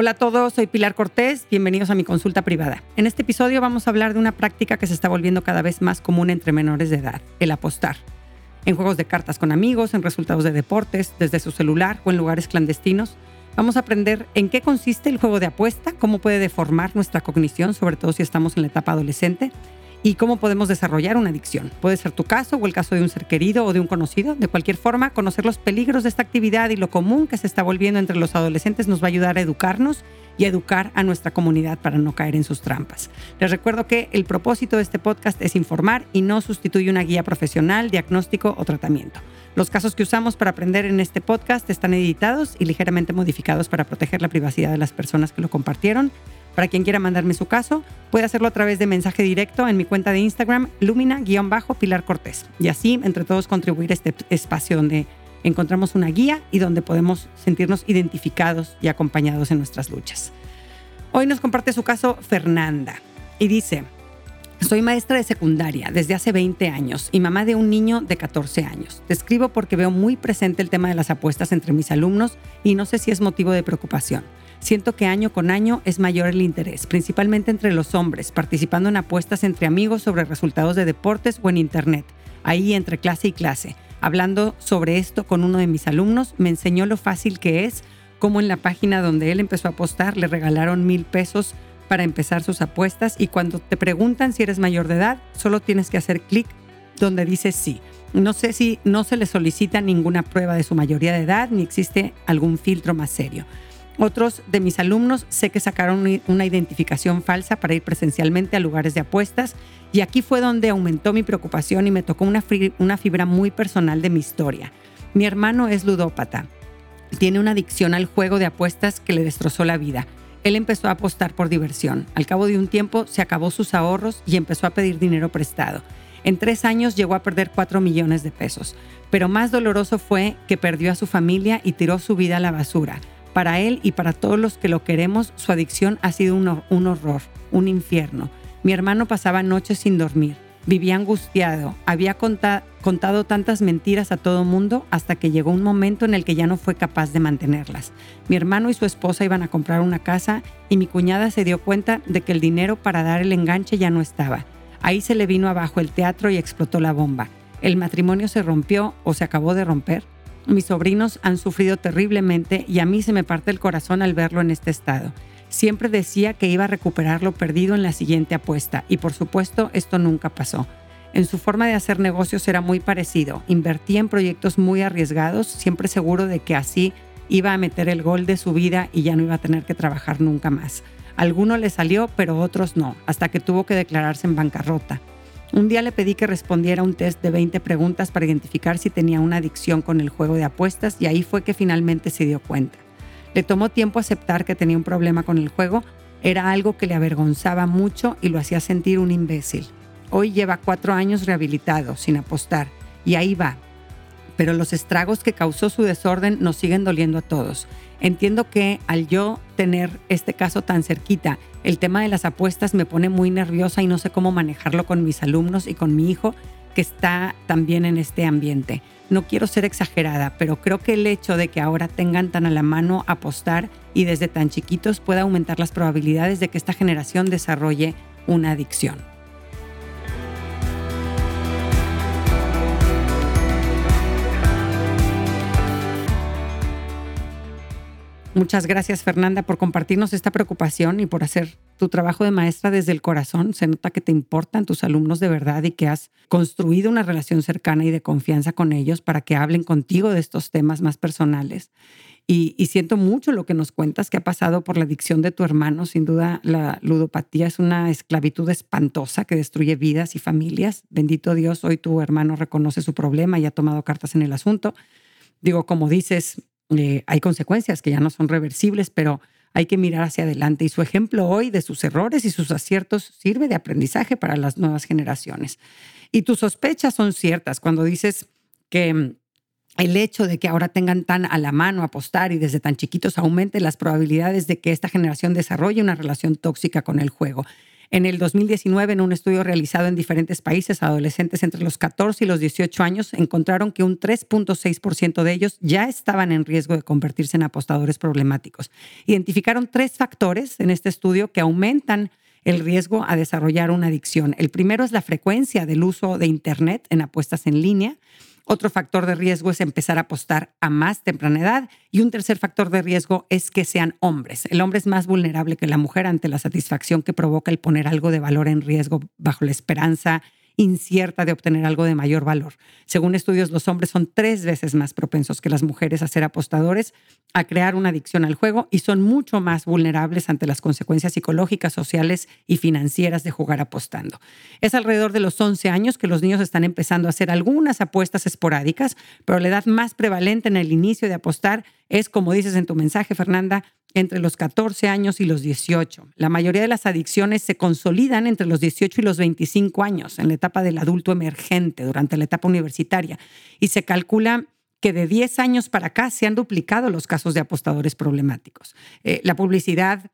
Hola a todos, soy Pilar Cortés, bienvenidos a mi consulta privada. En este episodio vamos a hablar de una práctica que se está volviendo cada vez más común entre menores de edad, el apostar. En juegos de cartas con amigos, en resultados de deportes, desde su celular o en lugares clandestinos. Vamos a aprender en qué consiste el juego de apuesta, cómo puede deformar nuestra cognición, sobre todo si estamos en la etapa adolescente, y cómo podemos desarrollar una adicción. Puede ser tu caso o el caso de un ser querido o de un conocido. De cualquier forma, conocer los peligros de esta actividad y lo común que se está volviendo entre los adolescentes nos va a ayudar a educarnos y a educar a nuestra comunidad para no caer en sus trampas. Les recuerdo que el propósito de este podcast es informar y no sustituye una guía profesional, diagnóstico o tratamiento. Los casos que usamos para aprender en este podcast están editados y ligeramente modificados para proteger la privacidad de las personas que lo compartieron para quien quiera mandarme su caso, puede hacerlo a través de mensaje directo en mi cuenta de Instagram, lumina-pilar Cortés. Y así, entre todos, contribuir a este espacio donde encontramos una guía y donde podemos sentirnos identificados y acompañados en nuestras luchas. Hoy nos comparte su caso Fernanda y dice, soy maestra de secundaria desde hace 20 años y mamá de un niño de 14 años. Te escribo porque veo muy presente el tema de las apuestas entre mis alumnos y no sé si es motivo de preocupación. Siento que año con año es mayor el interés, principalmente entre los hombres, participando en apuestas entre amigos sobre resultados de deportes o en Internet, ahí entre clase y clase. Hablando sobre esto con uno de mis alumnos, me enseñó lo fácil que es, cómo en la página donde él empezó a apostar le regalaron mil pesos para empezar sus apuestas y cuando te preguntan si eres mayor de edad, solo tienes que hacer clic donde dice sí. No sé si no se le solicita ninguna prueba de su mayoría de edad ni existe algún filtro más serio. Otros de mis alumnos sé que sacaron una identificación falsa para ir presencialmente a lugares de apuestas y aquí fue donde aumentó mi preocupación y me tocó una, una fibra muy personal de mi historia. Mi hermano es ludópata. Tiene una adicción al juego de apuestas que le destrozó la vida. Él empezó a apostar por diversión. Al cabo de un tiempo se acabó sus ahorros y empezó a pedir dinero prestado. En tres años llegó a perder cuatro millones de pesos. Pero más doloroso fue que perdió a su familia y tiró su vida a la basura. Para él y para todos los que lo queremos, su adicción ha sido un, horror, un infierno. Mi hermano pasaba noches sin dormir, vivía angustiado, había contado tantas mentiras a todo mundo hasta que llegó un momento en el que ya no fue capaz de mantenerlas. Mi hermano y su esposa iban a comprar una casa y mi cuñada se dio cuenta de que el dinero para dar el enganche ya no estaba. Ahí se le vino abajo el teatro y explotó la bomba. El matrimonio se rompió o se acabó de romper mis sobrinos han sufrido terriblemente y a mí se me parte el corazón al verlo en este estado. Siempre decía que iba a recuperar lo perdido en la siguiente apuesta y por supuesto esto nunca pasó. En su forma de hacer negocios era muy parecido. Invertía en proyectos muy arriesgados, siempre seguro de que así iba a meter el gol de su vida y ya no iba a tener que trabajar nunca más. Alguno le salió, pero otros no, hasta que tuvo que declararse en bancarrota. Un día le pedí que respondiera un test de 20 preguntas para identificar si tenía una adicción con el juego de apuestas y ahí fue que finalmente se dio cuenta. Le tomó tiempo aceptar que tenía un problema con el juego, era algo que le avergonzaba mucho y lo hacía sentir un imbécil. Hoy lleva cuatro años rehabilitado, sin apostar, y ahí va. Pero los estragos que causó su desorden nos siguen doliendo a todos. Entiendo que al yo tener este caso tan cerquita, el tema de las apuestas me pone muy nerviosa y no sé cómo manejarlo con mis alumnos y con mi hijo que está también en este ambiente. No quiero ser exagerada, pero creo que el hecho de que ahora tengan tan a la mano apostar y desde tan chiquitos pueda aumentar las probabilidades de que esta generación desarrolle una adicción. Muchas gracias, Fernanda, por compartirnos esta preocupación y por hacer tu trabajo de maestra desde el corazón. Se nota que te importan tus alumnos de verdad y que has construido una relación cercana y de confianza con ellos para que hablen contigo de estos temas más personales. Y, siento mucho lo que nos cuentas que ha pasado por la adicción de tu hermano. Sin duda, la ludopatía es una esclavitud espantosa que destruye vidas y familias. Bendito Dios, hoy tu hermano reconoce su problema y ha tomado cartas en el asunto. Digo, como dices, eh, hay consecuencias que ya no son reversibles, pero hay que mirar hacia adelante. Y su ejemplo hoy de sus errores y sus aciertos sirve de aprendizaje para las nuevas generaciones. Y tus sospechas son ciertas cuando dices que mm, el hecho de que ahora tengan tan a la mano apostar y desde tan chiquitos aumente las probabilidades de que esta generación desarrolle una relación tóxica con el juego. En el 2019, en un estudio realizado en diferentes países, adolescentes entre los 14 y los 18 años encontraron que un 3.6% de ellos ya estaban en riesgo de convertirse en apostadores problemáticos. Identificaron tres factores en este estudio que aumentan el riesgo a desarrollar una adicción. El primero es la frecuencia del uso de Internet en apuestas en línea. Otro factor de riesgo es empezar a apostar a más temprana edad. Y un tercer factor de riesgo es que sean hombres. El hombre es más vulnerable que la mujer ante la satisfacción que provoca el poner algo de valor en riesgo bajo la esperanza incierta de obtener algo de mayor valor. Según estudios, los hombres son tres veces más propensos que las mujeres a ser apostadores, a crear una adicción al juego y son mucho más vulnerables ante las consecuencias psicológicas, sociales y financieras de jugar apostando. Es alrededor de los 11 años que los niños están empezando a hacer algunas apuestas esporádicas, pero la edad más prevalente en el inicio de apostar es, como dices en tu mensaje, Fernanda, entre los 14 años y los 18. La mayoría de las adicciones se consolidan entre los 18 y los 25 años, en la etapa del adulto emergente, durante la etapa universitaria. Y se calcula que de 10 años para acá se han duplicado los casos de apostadores problemáticos. Eh, la publicidad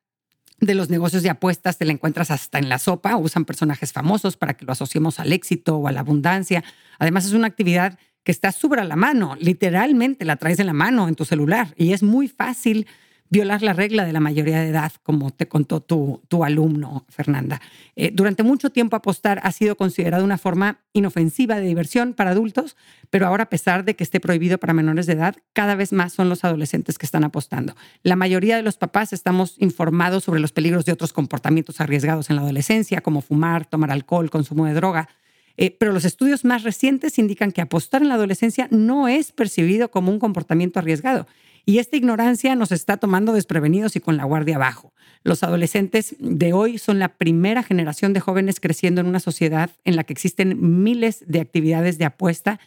de los negocios de apuestas te la encuentras hasta en la sopa, usan personajes famosos para que lo asociemos al éxito o a la abundancia. Además, es una actividad que está sobre la mano, literalmente la traes en la mano en tu celular y es muy fácil violar la regla de la mayoría de edad, como te contó tu, alumno, Fernanda. Eh, durante mucho tiempo apostar ha sido considerado una forma inofensiva de diversión para adultos, pero ahora a pesar de que esté prohibido para menores de edad, cada vez más son los adolescentes que están apostando. La mayoría de los papás estamos informados sobre los peligros de otros comportamientos arriesgados en la adolescencia, como fumar, tomar alcohol, consumo de droga. Eh, pero los estudios más recientes indican que apostar en la adolescencia no es percibido como un comportamiento arriesgado y esta ignorancia nos está tomando desprevenidos y con la guardia abajo. Los adolescentes de hoy son la primera generación de jóvenes creciendo en una sociedad en la que existen miles de actividades de apuesta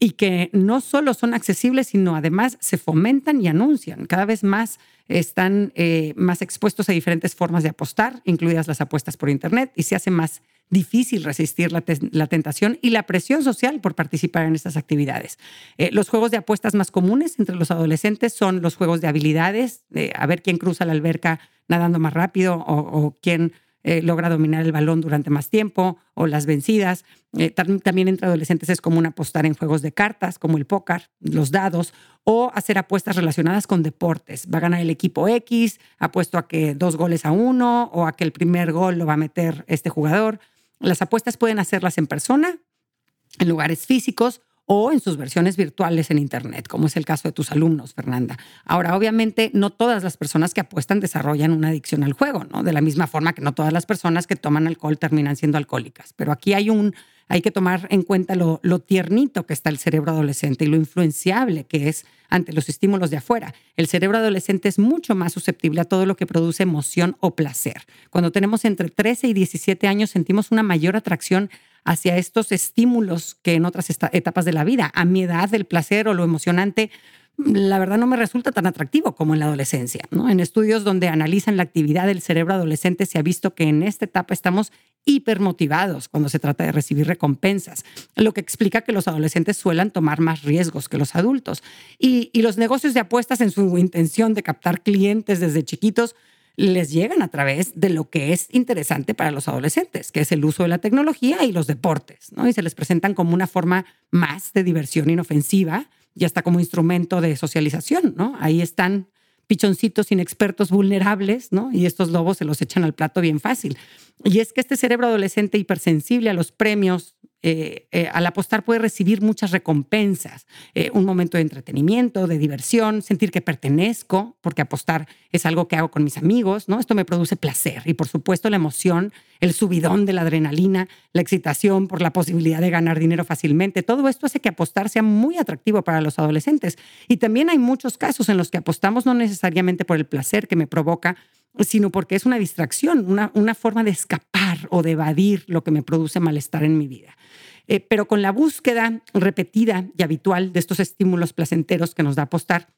y que no solo son accesibles, sino además se fomentan y anuncian. Cada vez más están eh, más expuestos a diferentes formas de apostar, incluidas las apuestas por Internet, y se hace más difícil resistir la, tentación y la presión social por participar en estas actividades. Eh, los juegos de apuestas más comunes entre los adolescentes son los juegos de habilidades, a ver quién cruza la alberca nadando más rápido o, quién eh, logra dominar el balón durante más tiempo o las vencidas. Eh, también entre adolescentes es común apostar en juegos de cartas como el póker, los dados o hacer apuestas relacionadas con deportes. Va a ganar el equipo X, apuesto a que dos goles a uno o a que el primer gol lo va a meter este jugador. Las apuestas pueden hacerlas en persona, en lugares físicos o en sus versiones virtuales en Internet, como es el caso de tus alumnos, Fernanda. Ahora, obviamente, no todas las personas que apuestan desarrollan una adicción al juego, ¿no? De la misma forma que no todas las personas que toman alcohol terminan siendo alcohólicas. Pero aquí hay un, hay que tomar en cuenta lo, tiernito que está el cerebro adolescente y lo influenciable que es ante los estímulos de afuera. El cerebro adolescente es mucho más susceptible a todo lo que produce emoción o placer. Cuando tenemos entre 13 y 17 años sentimos una mayor atracción hacia estos estímulos que en otras etapas de la vida. A mi edad, el placer o lo emocionante la verdad no me resulta tan atractivo como en la adolescencia. En estudios donde analizan la actividad del cerebro adolescente se ha visto que en esta etapa estamos hipermotivados cuando se trata de recibir recompensas, lo que explica que los adolescentes suelen tomar más riesgos que los adultos. Y, y los negocios de apuestas en su intención de captar clientes desde chiquitos les llegan a través de lo que es interesante para los adolescentes, que es el uso de la tecnología y los deportes, ¿no? Y se les presentan como una forma más de diversión inofensiva y hasta como instrumento de socialización, ¿no? Ahí están pichoncitos inexpertos vulnerables, ¿no? Y estos lobos se los echan al plato bien fácil. Y es que este cerebro adolescente hipersensible a los premios, eh, eh, al apostar puede recibir muchas recompensas, eh, un momento de entretenimiento, de diversión, sentir que pertenezco, porque apostar es algo que hago con mis amigos, ¿no? Esto me produce placer y por supuesto la emoción, el subidón de la adrenalina, la excitación por la posibilidad de ganar dinero fácilmente, todo esto hace que apostar sea muy atractivo para los adolescentes. Y también hay muchos casos en los que apostamos no necesariamente por el placer que me provoca, sino porque es una distracción, una, una forma de escapar o de evadir lo que me produce malestar en mi vida. Eh, pero con la búsqueda repetida y habitual de estos estímulos placenteros que nos da apostar,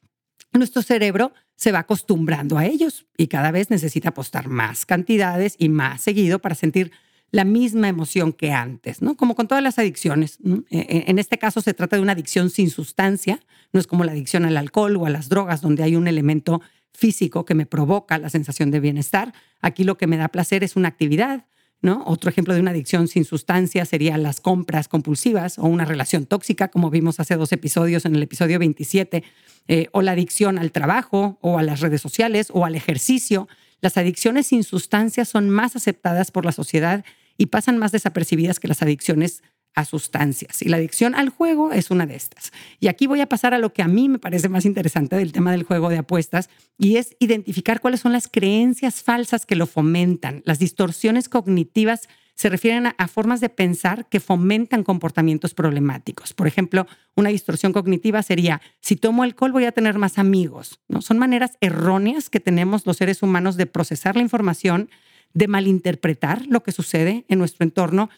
nuestro cerebro se va acostumbrando a ellos y cada vez necesita apostar más cantidades y más seguido para sentir la misma emoción que antes, ¿no? Como con todas las adicciones. E, e, en este caso se trata de una adicción sin sustancia, no es como la adicción al alcohol o a las drogas, donde hay un elemento físico que me provoca la sensación de bienestar. Aquí lo que me da placer es una actividad ¿no? Otro ejemplo de una adicción sin sustancia sería las compras compulsivas o una relación tóxica, como vimos hace dos episodios en el episodio 27, eh, o la adicción al trabajo o a las redes sociales o al ejercicio. Las adicciones sin sustancia son más aceptadas por la sociedad y pasan más desapercibidas que las adicciones a sustancias. Y la adicción al juego es una de estas. Y aquí voy a pasar a lo que a mí me parece más interesante del tema del juego de apuestas, y es identificar cuáles son las creencias falsas que lo fomentan. Las distorsiones cognitivas se refieren a, formas de pensar que fomentan comportamientos problemáticos. Por ejemplo, una distorsión cognitiva sería, si tomo alcohol voy a tener más amigos. ¿no? Son maneras erróneas que tenemos los seres humanos de procesar la información, de malinterpretar lo que sucede en nuestro entorno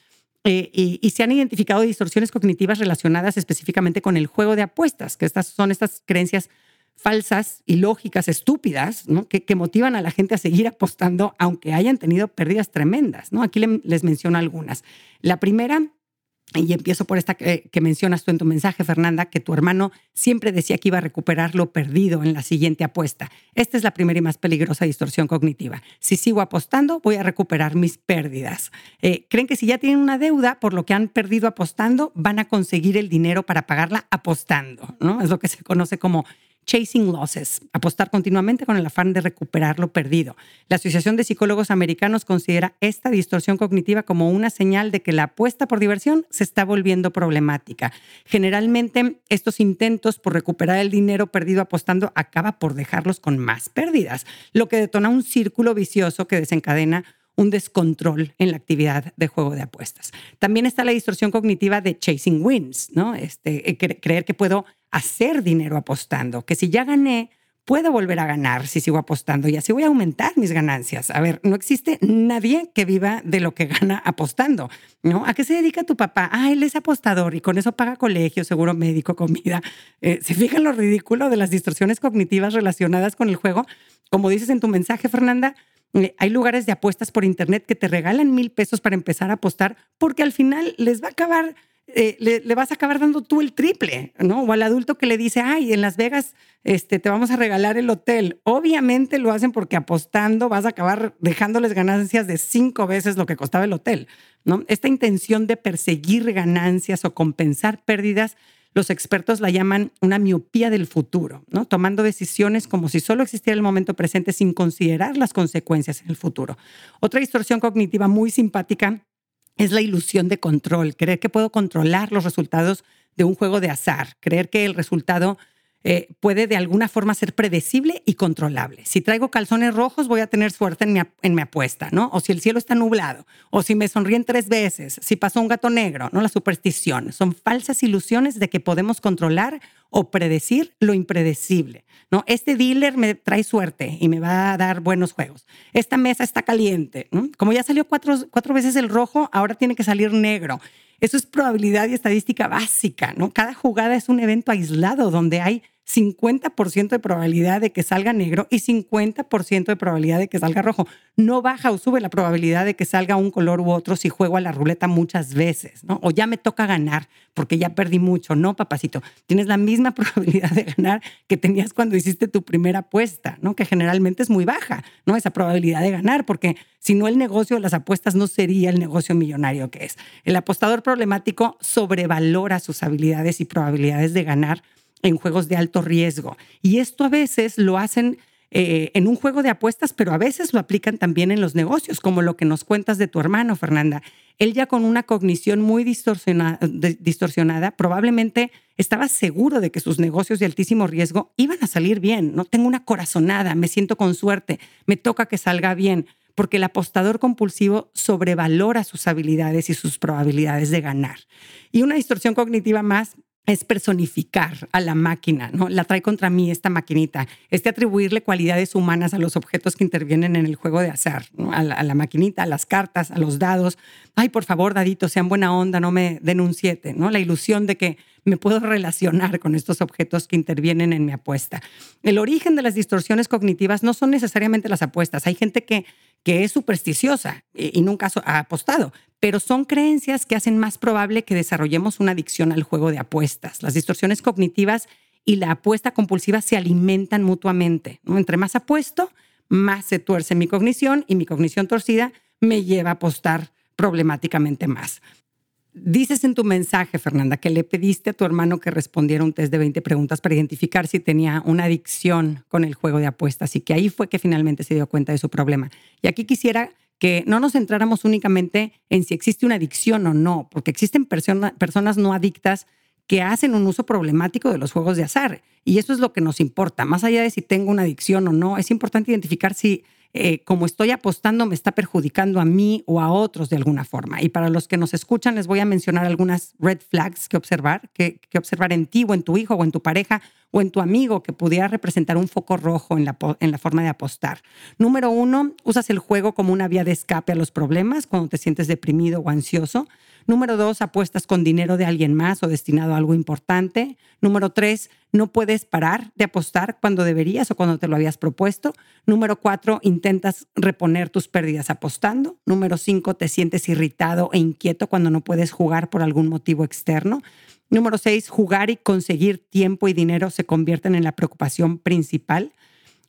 eh, y, se han identificado distorsiones cognitivas relacionadas específicamente con el juego de apuestas, que estas son estas creencias falsas, ilógicas, estúpidas, que, motivan a la gente a seguir apostando aunque hayan tenido pérdidas tremendas. ¿no? Aquí les menciono algunas. La primera y empiezo por esta que, mencionas tú en tu mensaje, Fernanda, que tu hermano siempre decía que iba a recuperar lo perdido en la siguiente apuesta. Esta es la primera y más peligrosa distorsión cognitiva. Si sigo apostando, voy a recuperar mis pérdidas. Eh, creen que si ya tienen una deuda por lo que han perdido apostando, van a conseguir el dinero para pagarla apostando. ¿no? Es lo que se conoce como chasing losses, apostar continuamente con el afán de recuperar lo perdido. La Asociación de Psicólogos Americanos considera esta distorsión cognitiva como una señal de que la apuesta por diversión se está volviendo problemática. Generalmente, estos intentos por recuperar el dinero perdido apostando acaba por dejarlos con más pérdidas, lo que detona un círculo vicioso que desencadena un descontrol en la actividad de juego de apuestas. También está la distorsión cognitiva de chasing wins, ¿no? Este, eh, creer que puedo hacer dinero apostando, que si ya gané, puedo volver a ganar si sigo apostando y así voy a aumentar mis ganancias. A ver, no existe nadie que viva de lo que gana apostando, ¿no? ¿A qué se dedica tu papá? Ah, él es apostador y con eso paga colegio, seguro médico, comida. Eh, ¿Se fijan lo ridículo de las distorsiones cognitivas relacionadas con el juego? Como dices en tu mensaje, Fernanda, eh, hay lugares de apuestas por internet que te regalan mil pesos para empezar a apostar porque al final les va a acabar eh, le, vas a acabar dando tú el triple, ¿no? O al adulto que le dice, ay, en Las Vegas este, te vamos a regalar el hotel. Obviamente lo hacen porque apostando vas a acabar dejándoles ganancias de cinco veces lo que costaba el hotel, ¿no? Esta intención de perseguir ganancias o compensar pérdidas, los expertos la llaman una miopía del futuro, ¿no? Tomando decisiones como si solo existiera el momento presente sin considerar las consecuencias en el futuro. Otra distorsión cognitiva muy simpática es la ilusión de control, creer que puedo controlar los resultados de un juego de azar, creer que el resultado eh, puede de alguna forma ser predecible y controlable. Si traigo calzones rojos, voy a tener suerte en mi, en mi, apuesta, ¿no? O si el cielo está nublado, o si me sonríen tres veces, si pasó un gato negro, ¿no? La superstición. Son falsas ilusiones de que podemos controlar o predecir lo impredecible, ¿no? Este dealer me trae suerte y me va a dar buenos juegos. Esta mesa está caliente, ¿no? Como ya salió cuatro, cuatro veces el rojo, ahora tiene que salir negro. Eso es probabilidad y estadística básica, ¿no? Cada jugada es un evento aislado donde hay 50% de probabilidad de que salga negro y 50% de probabilidad de que salga rojo. No baja o sube la probabilidad de que salga un color u otro si juego a la ruleta muchas veces, ¿no? O ya me toca ganar porque ya perdí mucho. No, papacito, tienes la misma probabilidad de ganar que tenías cuando hiciste tu primera apuesta, ¿no? Que generalmente es muy baja, ¿no? Esa probabilidad de ganar, porque si no el negocio de las apuestas no sería el negocio millonario que es. El apostador problemático sobrevalora sus habilidades y probabilidades de ganar en juegos de alto riesgo. Y esto a veces lo hacen eh, en un juego de apuestas, pero a veces lo aplican también en los negocios, como lo que nos cuentas de tu hermano, Fernanda. Él ya con una cognición muy distorsionada, probablemente estaba seguro de que sus negocios de altísimo riesgo iban a salir bien. No tengo una corazonada, me siento con suerte, me toca que salga bien, porque el apostador compulsivo sobrevalora sus habilidades y sus probabilidades de ganar. Y una distorsión cognitiva más es personificar a la máquina, ¿no? La trae contra mí esta maquinita. Este atribuirle cualidades humanas a los objetos que intervienen en el juego de azar, a, la, maquinita, a las cartas, a los dados. Ay, por favor, daditos, sean buena onda, no me den un siete, ¿no? La ilusión de que me puedo relacionar con estos objetos que intervienen en mi apuesta. El origen de las distorsiones cognitivas no son necesariamente las apuestas. Hay gente que, es supersticiosa y, y nunca ha apostado, pero son creencias que hacen más probable que desarrollemos una adicción al juego de apuestas. Las distorsiones cognitivas y la apuesta compulsiva se alimentan mutuamente. Entre más apuesto, más se tuerce mi cognición y mi cognición torcida me lleva a apostar problemáticamente más. Dices en tu mensaje, Fernanda, que le pediste a tu hermano que respondiera un test de 20 preguntas para identificar si tenía una adicción con el juego de apuestas y que ahí fue que finalmente se dio cuenta de su problema. Y aquí quisiera que no nos centráramos únicamente en si existe una adicción o no, porque existen personas no adictas que hacen un uso problemático de los juegos de azar. Y eso es lo que nos importa. Más allá de si tengo una adicción o no, es importante identificar si eh, como estoy apostando, me está perjudicando a mí o a otros de alguna forma. Y para los que nos escuchan, les voy a mencionar algunas red flags que observar, que, que observar en ti o en tu hijo o en tu pareja o en tu amigo que pudiera representar un foco rojo en la, en la forma de apostar. Número uno, usas el juego como una vía de escape a los problemas cuando te sientes deprimido o ansioso. Número dos, apuestas con dinero de alguien más o destinado a algo importante. Número tres, no puedes parar de apostar cuando deberías o cuando te lo habías propuesto. Número cuatro, intentas reponer tus pérdidas apostando. Número cinco, te sientes irritado e inquieto cuando no puedes jugar por algún motivo externo. Número seis, jugar y conseguir tiempo y dinero se convierten en la preocupación principal.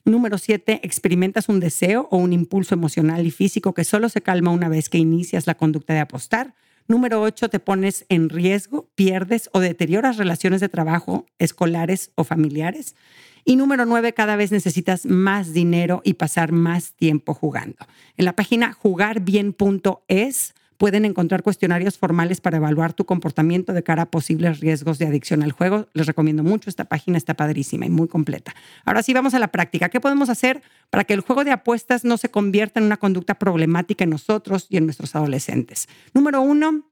Número siete, experimentas un deseo o un impulso emocional y físico que solo se calma una vez que inicias la conducta de apostar. Número ocho, te pones en riesgo, pierdes o deterioras relaciones de trabajo, escolares o familiares. Y número nueve, cada vez necesitas más dinero y pasar más tiempo jugando. En la página jugarbien.es pueden encontrar cuestionarios formales para evaluar tu comportamiento de cara a posibles riesgos de adicción al juego. Les recomiendo mucho, esta página está padrísima y muy completa. Ahora sí, vamos a la práctica. ¿Qué podemos hacer para que el juego de apuestas no se convierta en una conducta problemática en nosotros y en nuestros adolescentes? Número uno,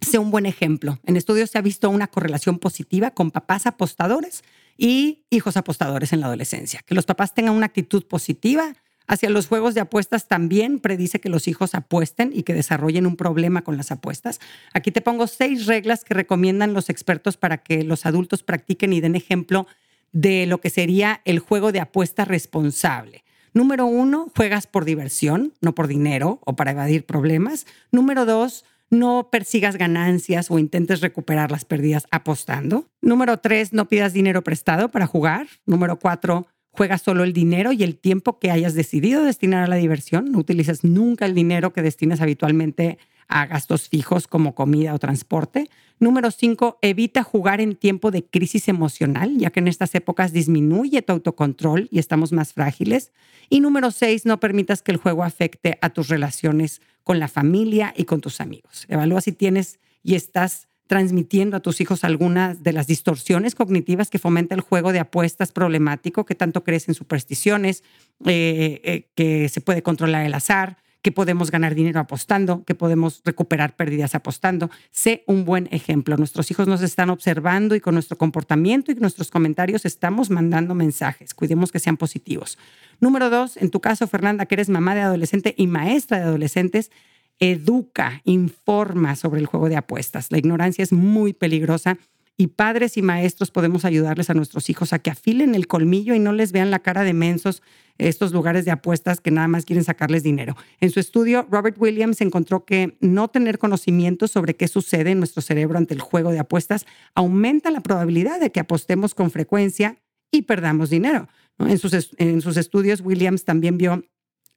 sea un buen ejemplo. En estudios se ha visto una correlación positiva con papás apostadores y hijos apostadores en la adolescencia. Que los papás tengan una actitud positiva Hacia los juegos de apuestas también predice que los hijos apuesten y que desarrollen un problema con las apuestas. Aquí te pongo seis reglas que recomiendan los expertos para que los adultos practiquen y den ejemplo de lo que sería el juego de apuesta responsable. Número uno, juegas por diversión, no por dinero o para evadir problemas. Número dos, no persigas ganancias o intentes recuperar las pérdidas apostando. Número tres, no pidas dinero prestado para jugar. Número cuatro, Juegas solo el dinero y el tiempo que hayas decidido destinar a la diversión. No utilizas nunca el dinero que destinas habitualmente a gastos fijos como comida o transporte. Número cinco, evita jugar en tiempo de crisis emocional, ya que en estas épocas disminuye tu autocontrol y estamos más frágiles. Y número seis, no permitas que el juego afecte a tus relaciones con la familia y con tus amigos. Evalúa si tienes y estás transmitiendo a tus hijos algunas de las distorsiones cognitivas que fomenta el juego de apuestas problemático, que tanto crees en supersticiones, eh, eh, que se puede controlar el azar, que podemos ganar dinero apostando, que podemos recuperar pérdidas apostando. Sé un buen ejemplo. Nuestros hijos nos están observando y con nuestro comportamiento y nuestros comentarios estamos mandando mensajes. Cuidemos que sean positivos. Número dos, en tu caso, Fernanda, que eres mamá de adolescente y maestra de adolescentes, educa, informa sobre el juego de apuestas. La ignorancia es muy peligrosa y padres y maestros podemos ayudarles a nuestros hijos a que afilen el colmillo y no les vean la cara de mensos estos lugares de apuestas que nada más quieren sacarles dinero. En su estudio, Robert Williams encontró que no tener conocimiento sobre qué sucede en nuestro cerebro ante el juego de apuestas aumenta la probabilidad de que apostemos con frecuencia y perdamos dinero. En, sus, en sus estudios, Williams también vio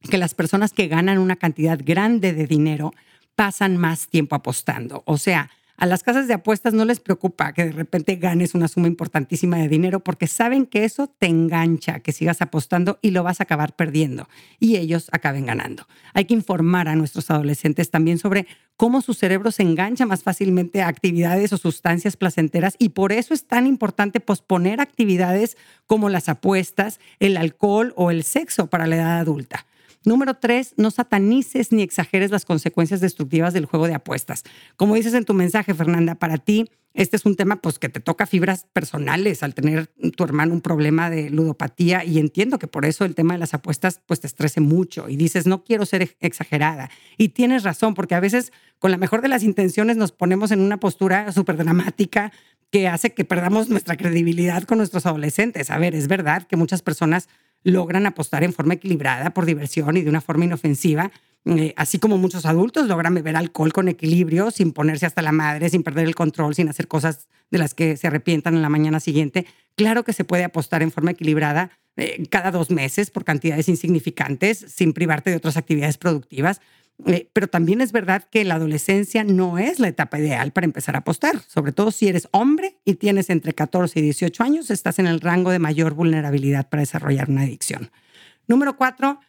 que las personas que ganan una cantidad grande de dinero pasan más tiempo apostando. O sea, a las casas de apuestas no les preocupa que de repente ganes una suma importantísima de dinero porque saben que eso te engancha, que sigas apostando y lo vas a acabar perdiendo y ellos acaben ganando. Hay que informar a nuestros adolescentes también sobre cómo su cerebro se engancha más fácilmente a actividades o sustancias placenteras y por eso es tan importante posponer actividades como las apuestas, el alcohol o el sexo para la edad adulta. Número tres, no satanices ni exageres las consecuencias destructivas del juego de apuestas. Como dices en tu mensaje, Fernanda, para ti este es un tema pues, que te toca fibras personales al tener tu hermano un problema de ludopatía y entiendo que por eso el tema de las apuestas pues, te estrese mucho y dices, no quiero ser exagerada. Y tienes razón, porque a veces con la mejor de las intenciones nos ponemos en una postura súper dramática que hace que perdamos nuestra credibilidad con nuestros adolescentes. A ver, es verdad que muchas personas logran apostar en forma equilibrada por diversión y de una forma inofensiva, eh, así como muchos adultos logran beber alcohol con equilibrio, sin ponerse hasta la madre, sin perder el control, sin hacer cosas de las que se arrepientan en la mañana siguiente. Claro que se puede apostar en forma equilibrada eh, cada dos meses por cantidades insignificantes, sin privarte de otras actividades productivas. Eh, pero también es verdad que la adolescencia no es la etapa ideal para empezar a apostar, sobre todo si eres hombre y tienes entre 14 y 18 años, estás en el rango de mayor vulnerabilidad para desarrollar una adicción. Número cuatro,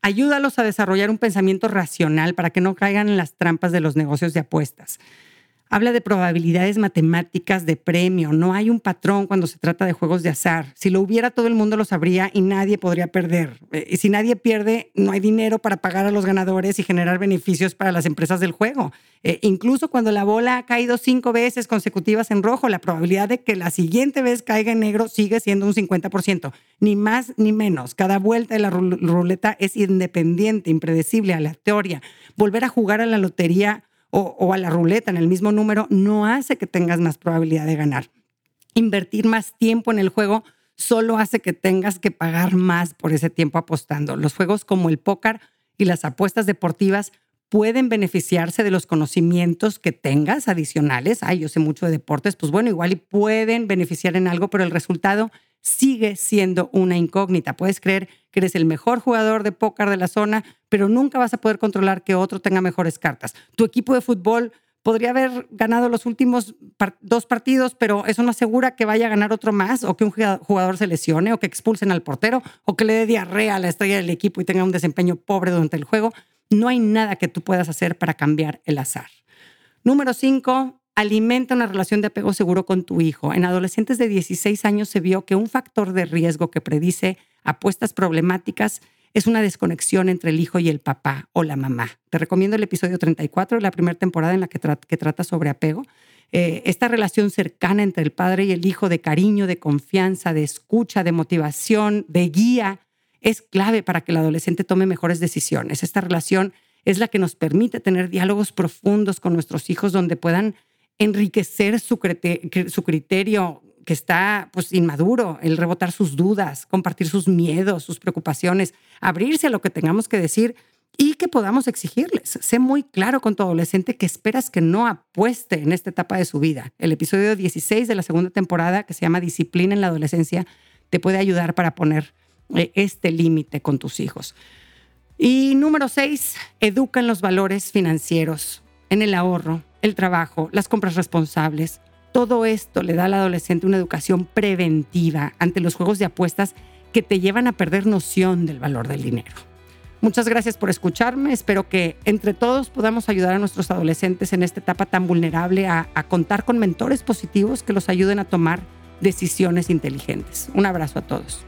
ayúdalos a desarrollar un pensamiento racional para que no caigan en las trampas de los negocios de apuestas habla de probabilidades matemáticas de premio. No hay un patrón cuando se trata de juegos de azar. Si lo hubiera, todo el mundo lo sabría y nadie podría perder. Eh, y si nadie pierde, no hay dinero para pagar a los ganadores y generar beneficios para las empresas del juego. Eh, incluso cuando la bola ha caído cinco veces consecutivas en rojo, la probabilidad de que la siguiente vez caiga en negro sigue siendo un 50%. Ni más ni menos. Cada vuelta de la ruleta es independiente, impredecible, aleatoria. Volver a jugar a la lotería o, a la ruleta en el mismo número no hace que tengas más probabilidad de ganar. Invertir más tiempo en el juego solo hace que tengas que pagar más por ese tiempo apostando. Los juegos como el póker y las apuestas deportivas pueden beneficiarse de los conocimientos que tengas adicionales. Ay, yo sé mucho de deportes, pues bueno, igual y pueden beneficiar en algo, pero el resultado sigue siendo una incógnita. Puedes creer que eres el mejor jugador de póker de la zona, pero nunca vas a poder controlar que otro tenga mejores cartas. Tu equipo de fútbol podría haber ganado los últimos dos partidos, pero eso no asegura que vaya a ganar otro más o que un jugador se lesione o que expulsen al portero o que le dé diarrea a la estrella del equipo y tenga un desempeño pobre durante el juego. No hay nada que tú puedas hacer para cambiar el azar. Número cinco, alimenta una relación de apego seguro con tu hijo. En adolescentes de 16 años se vio que un factor de riesgo que predice apuestas problemáticas es una desconexión entre el hijo y el papá o la mamá. Te recomiendo el episodio 34 de la primera temporada en la que, trata sobre apego. Eh, esta relación cercana entre el padre y el hijo de cariño, de confianza, de escucha, de motivación, de guía, es clave para que el adolescente tome mejores decisiones. Esta relación es la que nos permite tener diálogos profundos con nuestros hijos donde puedan enriquecer su, criterio que está pues inmaduro, el rebotar sus dudas, compartir sus miedos, sus preocupaciones, abrirse a lo que tengamos que decir y que podamos exigirles. Sé muy claro con tu adolescente que esperas que no apueste en esta etapa de su vida. El episodio 16 de la segunda temporada, que se llama Disciplina en la adolescencia, te puede ayudar para poner eh, este límite con tus hijos. Y número 6, educa en los valores financieros, en el ahorro, el trabajo, las compras responsables. Todo esto le da al adolescente una educación preventiva ante los juegos de apuestas que te llevan a perder noción del valor del dinero. Muchas gracias por escucharme. Espero que entre todos podamos ayudar a nuestros adolescentes en esta etapa tan vulnerable a, contar con mentores positivos que los ayuden a tomar decisiones inteligentes. Un abrazo a todos.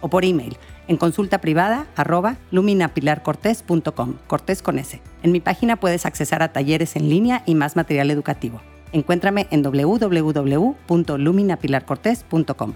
o por email en consulta privada arroba luminapilarcortés.com, cortés con S. En mi página puedes accesar a talleres en línea y más material educativo. Encuéntrame en www.luminapilarcortés.com.